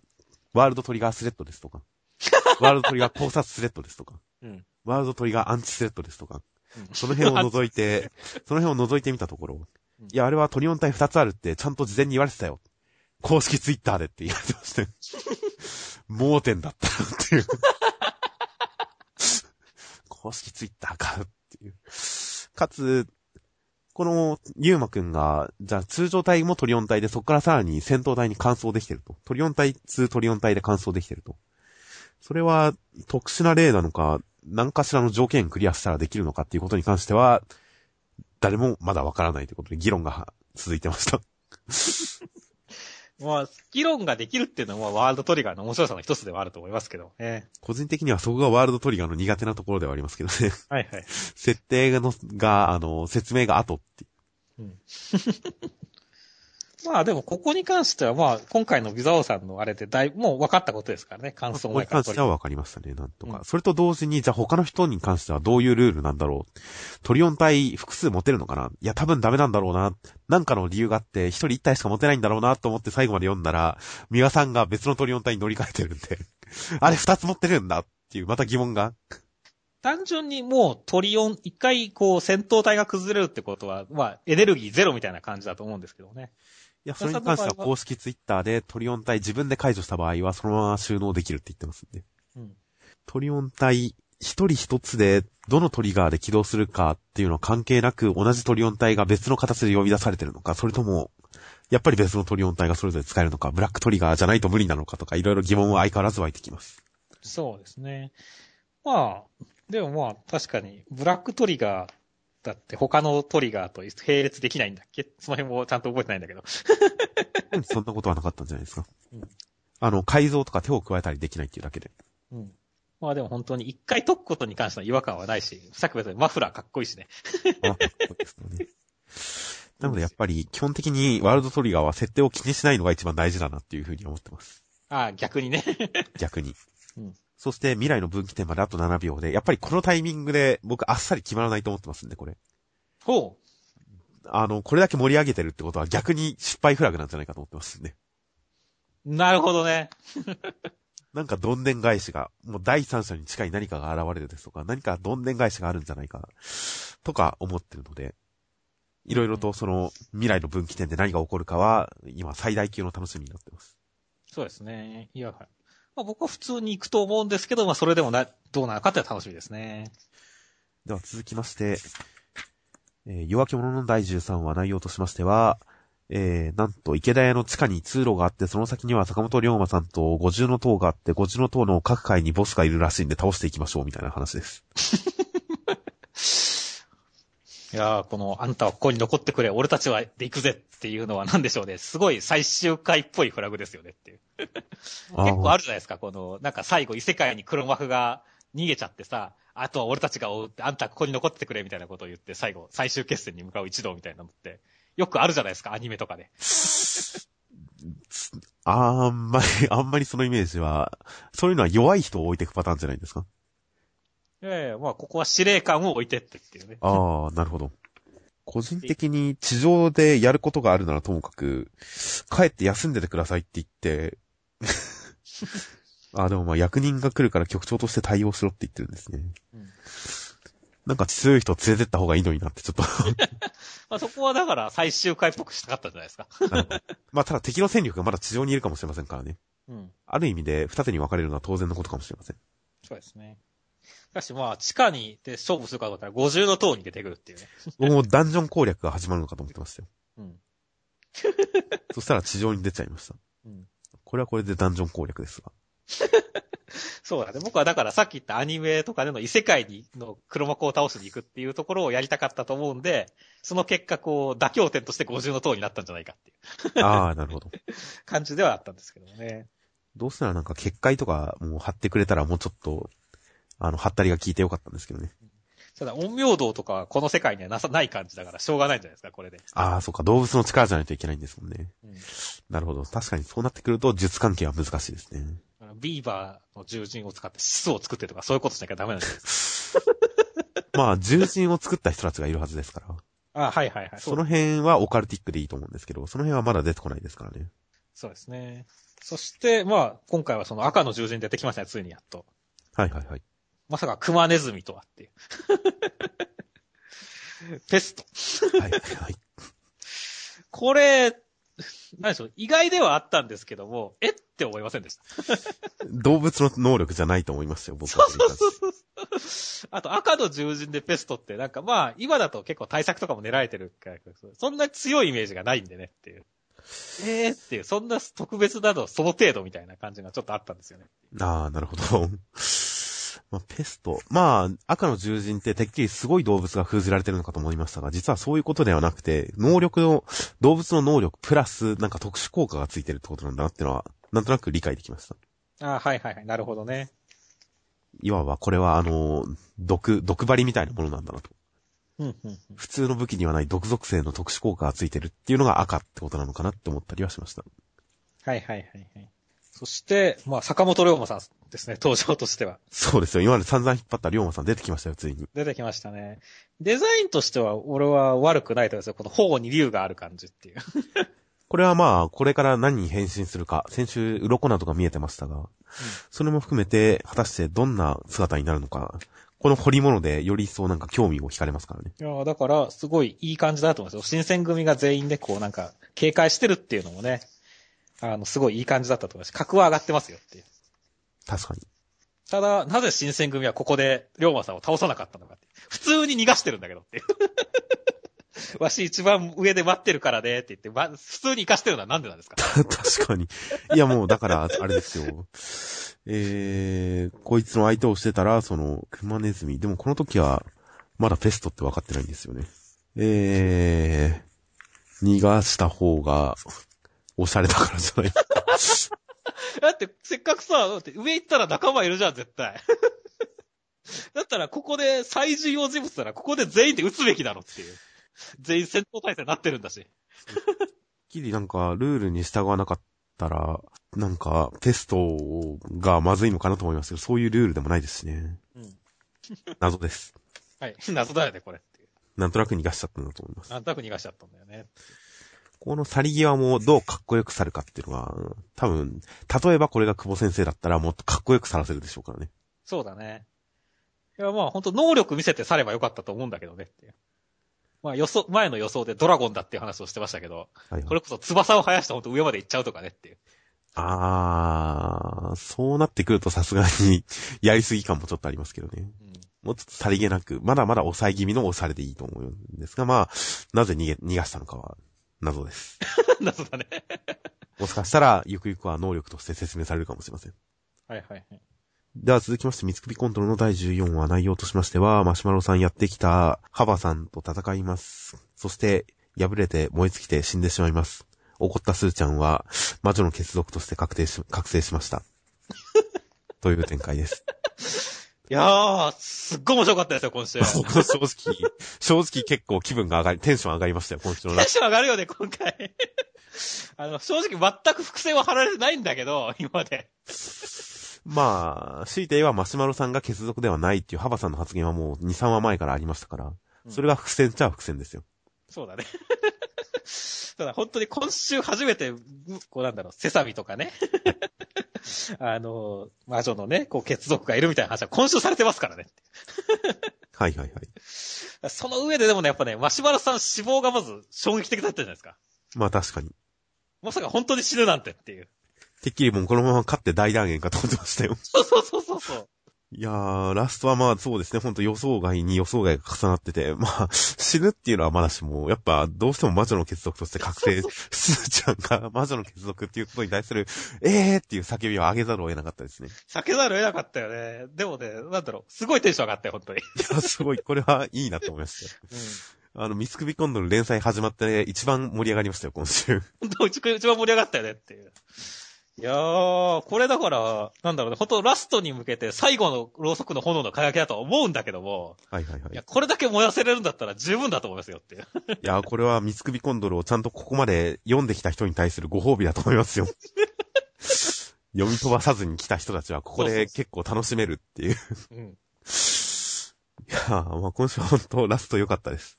ワールドトリガースレッドですとか、ワールドトリガー考察スレッドですとか、うん。ワールドトリガーアンチスレッドですとか、うんその辺を除いて、その辺を除いてみたところうん、いや、あれはトリオン体2つあるってちゃんと事前に言われてたよ。公式ツイッターでって言われてまして。盲点だったなっていう。公式ツイッターかっていう。かつ、この、ゆうまくんが、じゃあ通常体もトリオン体で、そこからさらに戦闘体に換装できてると。トリオン体、2トリオン体で換装できてると。それは特殊な例なのか、何かしらの条件クリアしたらできるのかっていうことに関しては、誰もまだわからないということで議論が続いてました。まあ、議論ができるっていうのは、ワールドトリガーの面白さの一つではあると思いますけどね。個人的にはそこがワールドトリガーの苦手なところではありますけどね。はいはい。設定の、が、あの、説明が後っていう。うん。まあでも、ここに関しては、まあ、今回のビザオさんのあれでだいぶ、もう分かったことですからね、感想ここに関しては分かりましたね、なんとか。うんそれと同時に、じゃあ他の人に関してはどういうルールなんだろう。トリオン体複数持てるのかないや、多分ダメなんだろうな。なんかの理由があって、一人一体しか持てないんだろうなと思って最後まで読んだら、ミワさんが別のトリオン体に乗り換えてるんで、あれ二つ持ってるんだっていう、また疑問が。単純にもうトリオン、一回こう戦闘体が崩れるってことは、まあエネルギーゼロみたいな感じだと思うんですけどね。いや、それに関しては公式ツイッターでトリオン体自分で解除した場合はそのまま収納できるって言ってますんで。うん。トリオン体一人一つでどのトリガーで起動するかっていうのは関係なく同じトリオン体が別の形で呼び出されてるのか、それとも、やっぱり別のトリオン体がそれぞれ使えるのか、ブラックトリガーじゃないと無理なのかとか、いろいろ疑問は相変わらず湧いてきます。そうですね。まあ、でもまあ確かに、ブラックトリガーだって他のトリガーと並列できないんだっけ？その辺もちゃんと覚えてないんだけど。そんなことはなかったんじゃないですか。うんあの、改造とか手を加えたりできないっていうだけで。うん。まあでも本当に一回解くことに関しては違和感はないし、さっきも言ったようにマフラーかっこいいしね。あそうですよね。なのでやっぱり基本的にワールドトリガーは設定を気にしないのが一番大事だなっていうふうに思ってます。ああ、逆にね。逆に。うんそして未来の分岐点まであと7秒で、やっぱりこのタイミングで僕あっさり決まらないと思ってますんで、これ。ほあの、これだけ盛り上げてるってことは逆に失敗フラグなんじゃないかと思ってますんで。う。なるほどね。なんかどんでん返しが、もう第三者に近い何かが現れるですとか、何かどんでん返しがあるんじゃないか、とか思ってるので、いろいろとその未来の分岐点で何が起こるかは、今最大級の楽しみになってます。そうですね。いや、まあ、僕は普通に行くと思うんですけど、まあそれでもな、どうなのかって楽しみですね。では続きまして、えー夜明け者の第13話内容としましては、えー、なんと池田屋の地下に通路があって、その先には坂本龍馬さんと五重の塔があって、五重の塔の各階にボスがいるらしいんで倒していきましょうみたいな話です。いやーこの、あんたはここに残ってくれ、俺たちはで行くぜっていうのは何でしょうね。すごい最終回っぽいフラグですよねっていう。結構あるじゃないですか、この、なんか最後異世界に黒幕が逃げちゃってさ、あとは俺たちが追うって、あんたここに残ってくれみたいなことを言って、最後、最終決戦に向かう一同みたいなのって、よくあるじゃないですか、アニメとかで。あんまり、あんまりそのイメージは、そういうのは弱い人を置いていくパターンじゃないですか？ええまあここは司令官を置いてってっていうね。ああ、なるほど。個人的に地上でやることがあるならともかく、帰って休んでてくださいって言って、あ あ、でもまあ役人が来るから局長として対応しろって言ってるんですね。うんなんか強い人連れてった方がいいのになってちょっと まあそこはだから最終回っぽくしたかったんじゃないですか。まあただ敵の戦力がまだ地上にいるかもしれませんからね。うん。ある意味で二手に分かれるのは当然のことかもしれません。そうですね。しかしまあ地下にで勝負するかと思ったら50の塔に出てくるっていうね。僕もダンジョン攻略が始まるのかと思ってましたよ。うん。そしたら地上に出ちゃいました。うん。これはこれでダンジョン攻略ですが。そうだね。僕はだからさっき言ったアニメとかでの異世界にの黒幕を倒しに行くっていうところをやりたかったと思うんで、その結果こう妥協点として50の塔になったんじゃないかっていうああ、なるほど。感じではあったんですけどもね。どうせならなんか結界とかもう貼ってくれたらもうちょっと、あの、貼ったりが効いてよかったんですけどね。ただ、陰陽道とかはこの世界にはなさない感じだからしょうがないんじゃないですか、これで。ああ、そうか、動物の力じゃないといけないんですもんね。うんなるほど。確かにそうなってくると、術関係は難しいですね。ビーバーの獣人を使ってシスを作ってとかそういうことしなきゃダメなんです まあ、獣人を作った人たちがいるはずですから。あはいはいはい。その辺はオカルティックでいいと思うんですけど、その辺はまだ出てこないですからね。そうですね。そして、まあ、今回はその赤の獣人出てきましたね、ついにやっと。はいはいはい。まさかクマネズミとはっていう。ペスト。はいはいはい。これ、何でしょう、意外ではあったんですけども、えって思いませんでした。動物の能力じゃないと思いましたよ、僕は。あと赤の獣人でペストってなんかまあ、今だと結構対策とかも練られてるから、そんな強いイメージがないんでねっていう。えーっていう、そんな特別なのその程度みたいな感じがちょっとあったんですよね。ああ、なるほど。まあ、ペスト。まあ、赤の獣人っててっきりすごい動物が封じられてるのかと思いましたが、実はそういうことではなくて、能力の、動物の能力プラス、なんか特殊効果がついてるってことなんだなってのは、なんとなく理解できました。ああ、はいはいはい。なるほどね。いわばこれはあの、毒、毒針みたいなものなんだなと。うん、うん、うん。普通の武器にはない毒属性の特殊効果がついてるっていうのが赤ってことなのかなって思ったりはしました。はいはいはいはい。そして、まあ、坂本龍馬さんですね、登場としては。そうですよ。今まで散々引っ張った龍馬さん出てきましたよ、ついに。出てきましたね。デザインとしては、俺は悪くないと思いますよ。この頬に竜がある感じっていう。これはまあ、これから何に変身するか、先週、鱗などが見えてましたが、それも含めて、果たしてどんな姿になるのか、この掘り物でより一層なんか興味を惹かれますからね。いやーだから、すごいいい感じだと思いますよ。新選組が全員でこうなんか、警戒してるっていうのもね、あの、すごいいい感じだったと思います。格は上がってますよっていう。確かに。ただ、なぜ新選組はここで、龍馬さんを倒さなかったのかって。普通に逃がしてるんだけどっていう。わし一番上で待ってるからねって言って、ま、普通に生かしてるのはなんでなんですか？確かに。いやもう、だから、あれですよ。えー、こいつの相手をしてたら、その、クマネズミ。でもこの時は、まだペストって分かってないんですよね。えー、逃がした方が、おしゃれだからじゃない。だって、せっかくさ、だって上行ったら仲間いるじゃん、絶対。だったら、ここで最重要人物なら、ここで全員で撃つべきだろっていう。全員戦闘態勢になってるんだし。きりなんか、ルールに従わなかったら、なんか、ペストがまずいのかなと思いますけど、そういうルールでもないですしね。うん。謎です。はい。謎だよね、これ。なんとなく逃がしちゃったんだと思います。なんとなく逃がしちゃったんだよね。この去り際もどうかっこよく去るかっていうのが、多分、例えばこれが久保先生だったらもっとかっこよく去らせるでしょうからね。そうだね。いや、まあ、本当能力見せて去ればよかったと思うんだけどねっていう。まあ予想、前の予想でドラゴンだっていう話をしてましたけど、はい、これこそ翼を生やして本当上まで行っちゃうとかねっていう。あー、そうなってくるとさすがにやりすぎ感もちょっとありますけどね。うん。もうちょっとさりげなく、まだまだ抑え気味の押されでいいと思うんですが、まあ、なぜ逃げ、逃がしたのかは謎です。謎だね。もしかしたら、ゆくゆくは能力として説明されるかもしれません。はいはいはい。では続きまして、三つ首コントロの第14話内容としましては、マシュマロさんやってきたハバさんと戦います。そして、敗れて燃え尽きて死んでしまいます。怒ったスーちゃんは、魔女の血族として確定し、覚醒しました。という展開です。いやー、すっごい面白かったですよ、今週。テ僕も正直、正直結構気分が上がり、テンション上がりましたよ、今週のランション上がるよね、今回。あの、正直全く伏線は張られてないんだけど、今まで。まあ、強いて言えばマシュマロさんが血族ではないっていうハバさんの発言はもう2、3話前からありましたから、それが伏線っちゃ伏線ですよ。そうだね。ただ本当に今週初めて、こうなんだろう、セサミとかね。あの、魔女のね、こう、血族がいるみたいな話は今週されてますからね。はいはいはい。その上ででもね、やっぱね、マシュマロさん死亡がまず衝撃的だったじゃないですか。まあ確かに。まさか本当に死ぬなんてっていう。てっきりもうこのまま勝って大断言かと思ってましたよ。そうそうそうそうそう。いやー、ラストはまあそうですね、ほんと予想外に予想外が重なってて、まあ、死ぬっていうのはまだしも、やっぱどうしても魔女の結束として確定、スーちゃんが魔女の結束っていうことに対する、えーっていう叫びを上げざるを得なかったですね。避けざるを得なかったよね。でもね、なんだろう、すごいテンション上がったよ、本当に。いや、すごい、これはいいなと思いました。あの、ミスクビコンドの連載始まって、ね、一番盛り上がりましたよ、今週。本当一番盛り上がったよねっていう。いやー、これだから、なんだろうね、本当ラストに向けて最後のろうそくの炎の輝きだとは思うんだけども、はいはいはい。いや、これだけ燃やせれるんだったら十分だと思いますよっていう。いや、これはミスクビコンドルをちゃんとここまで読んできた人に対するご褒美だと思いますよ。読み飛ばさずに来た人たちはここで結構楽しめるっていう。うん。いやー、まあ今週は本当ラスト良かったです。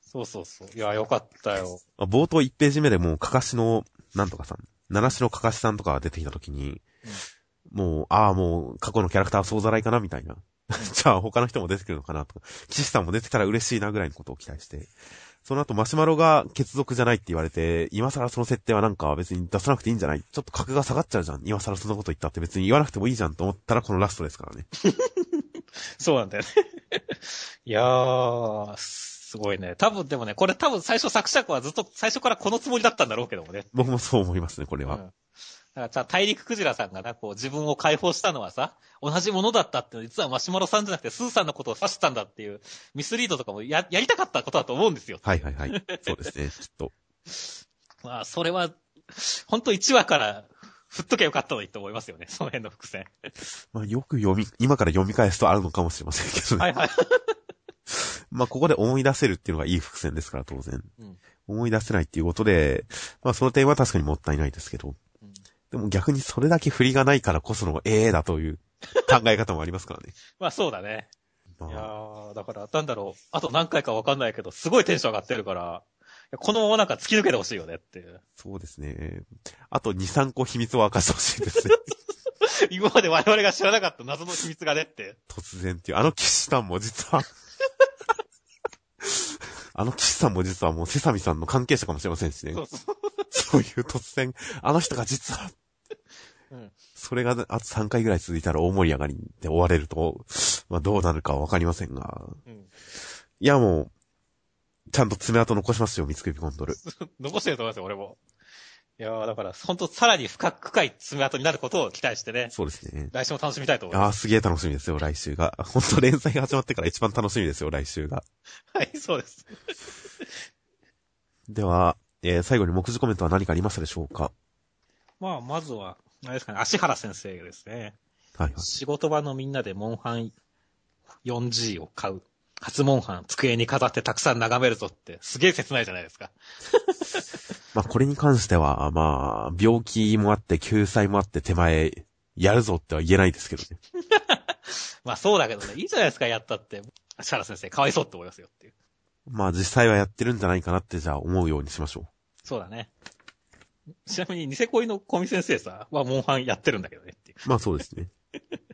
そうそうそう。いや、よかったよ。まあ冒頭1ページ目でもうかかしの、なんとかさん、七種のかかしさんとかが出てきた時に、もう、ああ、もう過去のキャラクターは総ざらいかなみたいな。じゃあ他の人も出てくるのかなとか、騎士さんも出てきたら嬉しいなぐらいのことを期待して。その後マシュマロが血族じゃないって言われて、今更その設定はなんか別に出さなくていいんじゃない？ちょっと格が下がっちゃうじゃん。今更そんなこと言ったって別に言わなくてもいいじゃんと思ったらこのラストですからね。そうなんだよね。いやー、すごいね。多分でもね、これ多分最初作者はずっと最初からこのつもりだったんだろうけどもね。僕もそう思いますね、これは。うん。だからさ、大陸クジラさんがな、こう自分を解放したのはさ、同じものだったって実はマシュマロさんじゃなくてスーさんのことを指したんだっていうミスリードとかもや、やりたかったことだと思うんですよ。はいはいはい。そうですね、きっと。まあ、それは、ほんと1話から振っときゃよかったのにと思いますよね。その辺の伏線。まあよく読み、今から読み返すとあるのかもしれませんけどね。はいはい。まあここで思い出せるっていうのがいい伏線ですから、当然。うん思い出せないっていうことで、まあその点は確かにもったいないですけど。うんでも逆にそれだけ振りがないからこそのええだという考え方もありますからね。まあそうだね。まいやあ、ー、だから、なんだろう。あと何回かわかんないけど、すごいテンション上がってるから、このままなんか突き抜けてほしいよねっていう。そうですね。あと2、3個秘密を明かしてほしいですね。今まで我々が知らなかった謎の秘密がねって。突然っていう。あの騎士さんも実は、あの騎士さんも実はもうセサミさんの関係者かもしれませんしねそ。うそう。そういう突然、あの人が実は、うんそれがあと3回ぐらい続いたら大盛り上がりで終われると、まあどうなるかはわかりませんが。うん。いやもう、ちゃんと爪痕残しますよ、三つ首コントル。残してると思いますよ、俺も。いやー、だから、ほんとさらに深く深い爪痕になることを期待してね、そうですね。来週も楽しみたいと思いまああ、すげえ楽しみですよ、来週が。本当連載が始まってから一番楽しみですよ、来週が。す。はい、そうです。では、えー、最後に目次コメントは何かありましたでしょうか？まあ、まずは、あれですかね、足原先生ですね。はいはい。仕事場のみんなでモンハン 4G を買う。初モンハン机に飾ってたくさん眺めるぞって、すげえ切ないじゃないですか。まあこれに関しては、まあ、病気もあって、救済もあって手前、やるぞっては言えないですけどね。まあそうだけどね、いいじゃないですか、やったって。足原先生、かわいそうって思いますよっていう。まあ実際はやってるんじゃないかなってじゃあ思うようにしましょそうだね。ちなみに、ニセ恋の小見先生さ、はモンハンやってるんだけどねっていう。う。まあそうですね。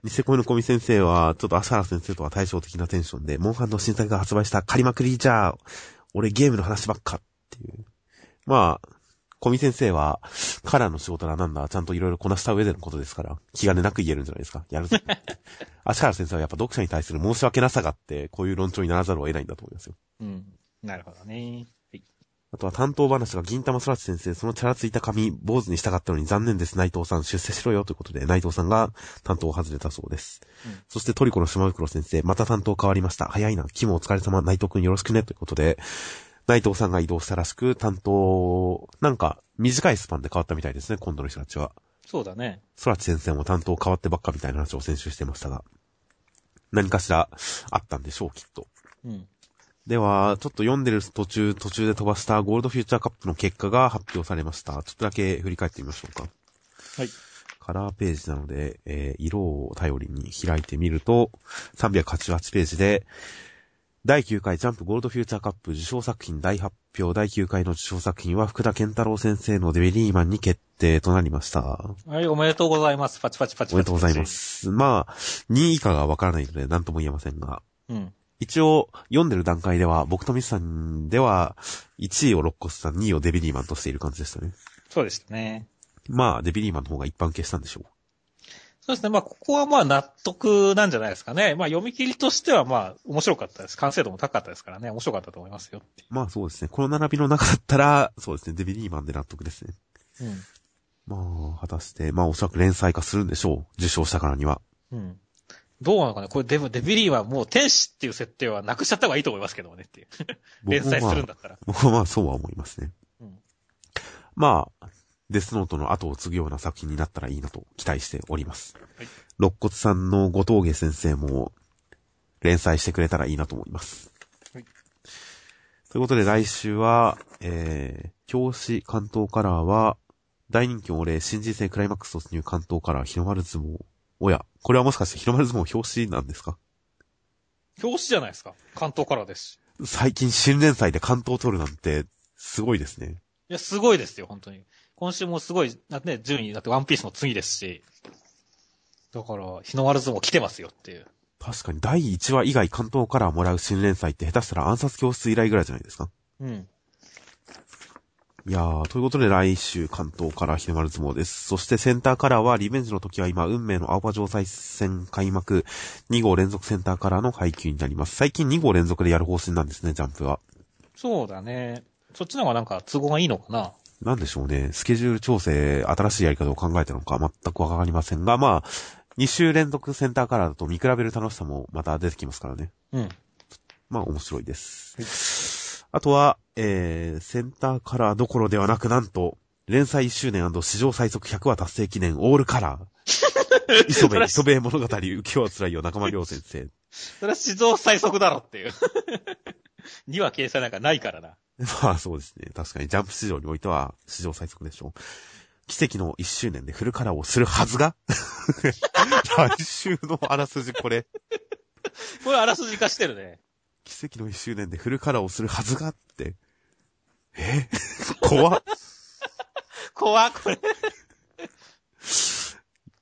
ニセ恋の小見先生は、ちょっと朝原先生とは対照的なテンションで、モンハンの新作が発売した借りまくりじゃあ、俺ゲームの話ばっかっていう。まあ、小見先生は、カラーの仕事だなんだ、ちゃんといろいろこなした上でのことですから、気兼ねなく言えるんじゃないですか。やるぞ。足原先生はやっぱ読者に対する申し訳なさがあって、こういう論調にならざるを得ないんだと思いますよ。うん。なるほどね。はい。あとは担当話が銀玉空知先生、そのチャラついた髪、坊主にしたかったのに残念です。内藤さん、出世しろよということで、内藤さんが担当を外れたそうです。うんそしてトリコの島袋先生、また担当変わりました。早いな。キムお疲れ様、内藤くんよろしくね。ということで、内藤さんが移動したらしく、担当、なんか、短いスパンで変わったみたいですね、今度の人たちは。そうだね。空知先生も担当変わってばっかみたいな話を先週してましたが、何かしらあったんでしょう、きっと。うん。では、ちょっと読んでる途中、途中で飛ばしたゴールドフューチャーカップの結果が発表されました。ちょっとだけ振り返ってみましょうか。はい。カラーページなので、えー色を頼りに開いてみると、388ページで、第9回ジャンプゴールドフューチャーカップ受賞作品大発表第9回の受賞作品は福田健太郎先生のデベリーマンに決定となりました。はい、おめでとうございます。パチパチパチパチ。おめでとうございま。す。まあ、2位以下がわからないので何とも言えませんが、うん。一応、読んでる段階では、僕とミスさんでは、1位をロッコスさん、2位をデビリーマンとしている感じでしたね。そうでしたね。まあ、デビリーマンの方が一般消したんでしょう。そうですね。まあ、ここはまあ納得なんじゃないですかね。まあ、読み切りとしてはまあ、面白かったです。完成度も高かったですからね。面白かったと思いますよ。まあそうですね。この並びの中だったら、そうですね。デビリーマンで納得ですね。うん。まあ、果たして、まあおそらく連載化するんでしょう。受賞したからには。うん。どうなのかねこれでもデビリーはもう天使っていう設定はなくしちゃった方がいいと思いますけどもねっていう。連載するんだったら。僕はまあそうは思いますね。うんまあ、デスノートの後を継ぐような作品になったらいいなと期待しております。はい肋骨さんの後峠先生も連載してくれたらいいなと思います。はいということで来週は、えー、表紙関東カラーは、大人気お礼新人戦クライマックス突入関東カラー日の丸相撲。おや、これはもしかして日の丸相撲表紙なんですか？表紙じゃないですか。関東からですし。最近新連載で関東を取るなんて、すごいですね。いや、すごいですよ、本当に。今週もすごい、だってね、順位、だってワンピースの次ですし。だから、日の丸相撲来てますよっていう。確かに第1話以外関東からもらう新連載って下手したら暗殺教室以来ぐらいじゃないですか。うん。いやー、ということで来週関東から日の丸相撲です。そしてセンターカラーはリベンジの時は今、運命の青葉城西戦開幕2号連続センターカラーの配給になります。最近2号連続でやる方針なんですね、ジャンプは。そうだね。そっちの方がなんか都合がいいのかな。なんでしょうね。スケジュール調整、新しいやり方を考えたのか全くわかりませんが、まあ、2週連続センターカラーだと見比べる楽しさもまた出てきますからね。うん。まあ面白いです。あとは、えー、センターカラーどころではなくなんと、連載1周年史上最速100話達成記念オールカラー。磯部、磯部物語、浮世は辛いよ、中間良先生。それは史上最速だろっていう。2は掲載なんかないからな。まあそうですね。確かにジャンプ市場においては史上最速でしょう。奇跡の1周年でフルカラーをするはずが？来週のあらすじこれ。これあらすじ化してるね。奇跡の1周年でフルカラーをするはずがって。え？怖っ。怖っこれ。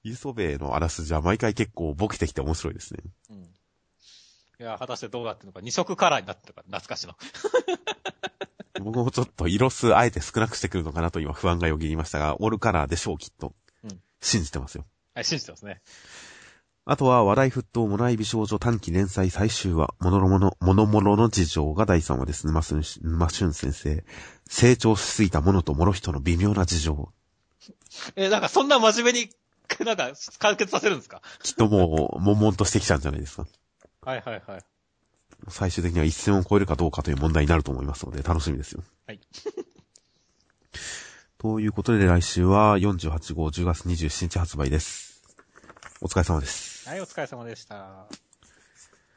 磯部のあらすじは毎回結構ボケてきて面白いですね。うん。いや、果たしてどうなってるのか。2色カラーになってるから、懐かしの。僕もちょっと色数あえて少なくしてくるのかなと今不安がよぎりましたが、オールカラーでしょう、きっと。うん信じてますよ。はい、信じてますね。あとは、話題沸騰、モナイ美少女短期連載最終話、モノロモの、モノモノの事情が第3話です。沼俊、沼俊先生。成長しすぎたモノとモロ人の微妙な事情。え、なんかそんな真面目に、なんか解決させるんですか？きっともう、悶々としてきちゃうんじゃないですか。はいはいはい。最終的には一線を超えるかどうかという問題になると思いますので、楽しみですよ。はい。ということで、来週は48号10月27日発売です。お疲れ様です。はい、お疲れ様でした。